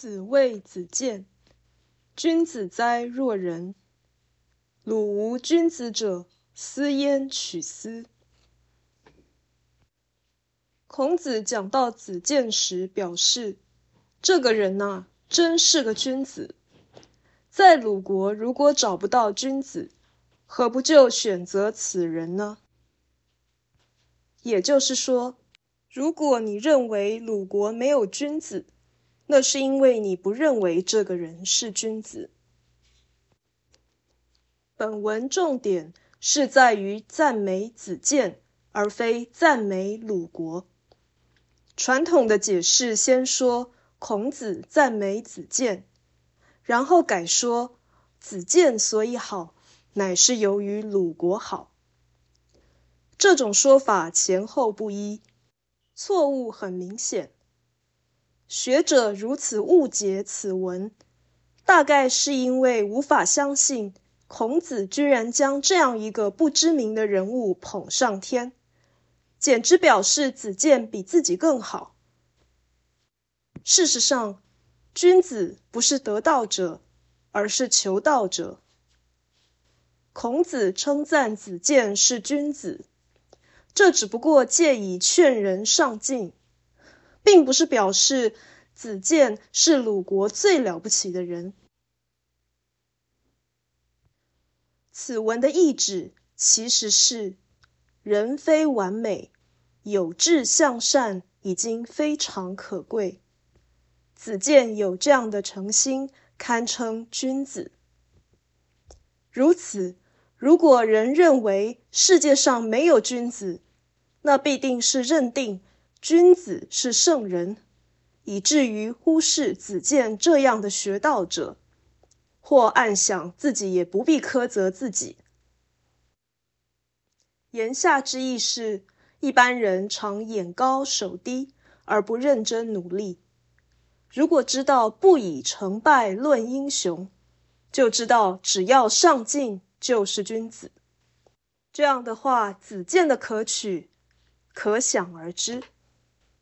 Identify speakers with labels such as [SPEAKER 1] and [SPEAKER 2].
[SPEAKER 1] 子谓子建：“君子哉若人！鲁无君子者，斯焉取斯？”孔子讲到子建时，表示这个人呐，真是个君子。在鲁国，如果找不到君子，何不就选择此人呢？也就是说，如果你认为鲁国没有君子，那是因为你不认为这个人是君子。本文重点是在于赞美子建，而非赞美鲁国。传统的解释先说孔子赞美子建，然后改说子建所以好，乃是由于鲁国好。这种说法前后不一，错误很明显。学者如此误解此文，大概是因为无法相信孔子居然将这样一个不知名的人物捧上天，简直表示子建比自己更好。事实上，君子不是得道者，而是求道者。孔子称赞子建是君子，这只不过借以劝人上进。并不是表示子建是鲁国最了不起的人。此文的意旨其实是：人非完美，有志向善已经非常可贵。子建有这样的诚心，堪称君子。如此，如果人认为世界上没有君子，那必定是认定。君子是圣人，以至于忽视子建这样的学道者，或暗想自己也不必苛责自己。言下之意是，一般人常眼高手低，而不认真努力。如果知道不以成败论英雄，就知道只要上进就是君子。这样的话，子建的可取，可想而知。